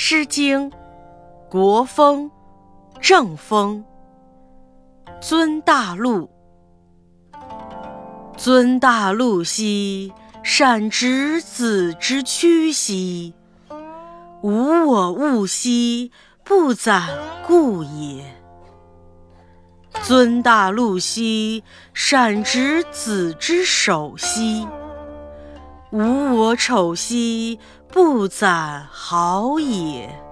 诗经·国风·正风。尊大陆，尊大陆兮，善执子之躯兮。无我物兮，不宰故也。尊大陆兮，善执子之手兮。无我丑兮，不攒好也。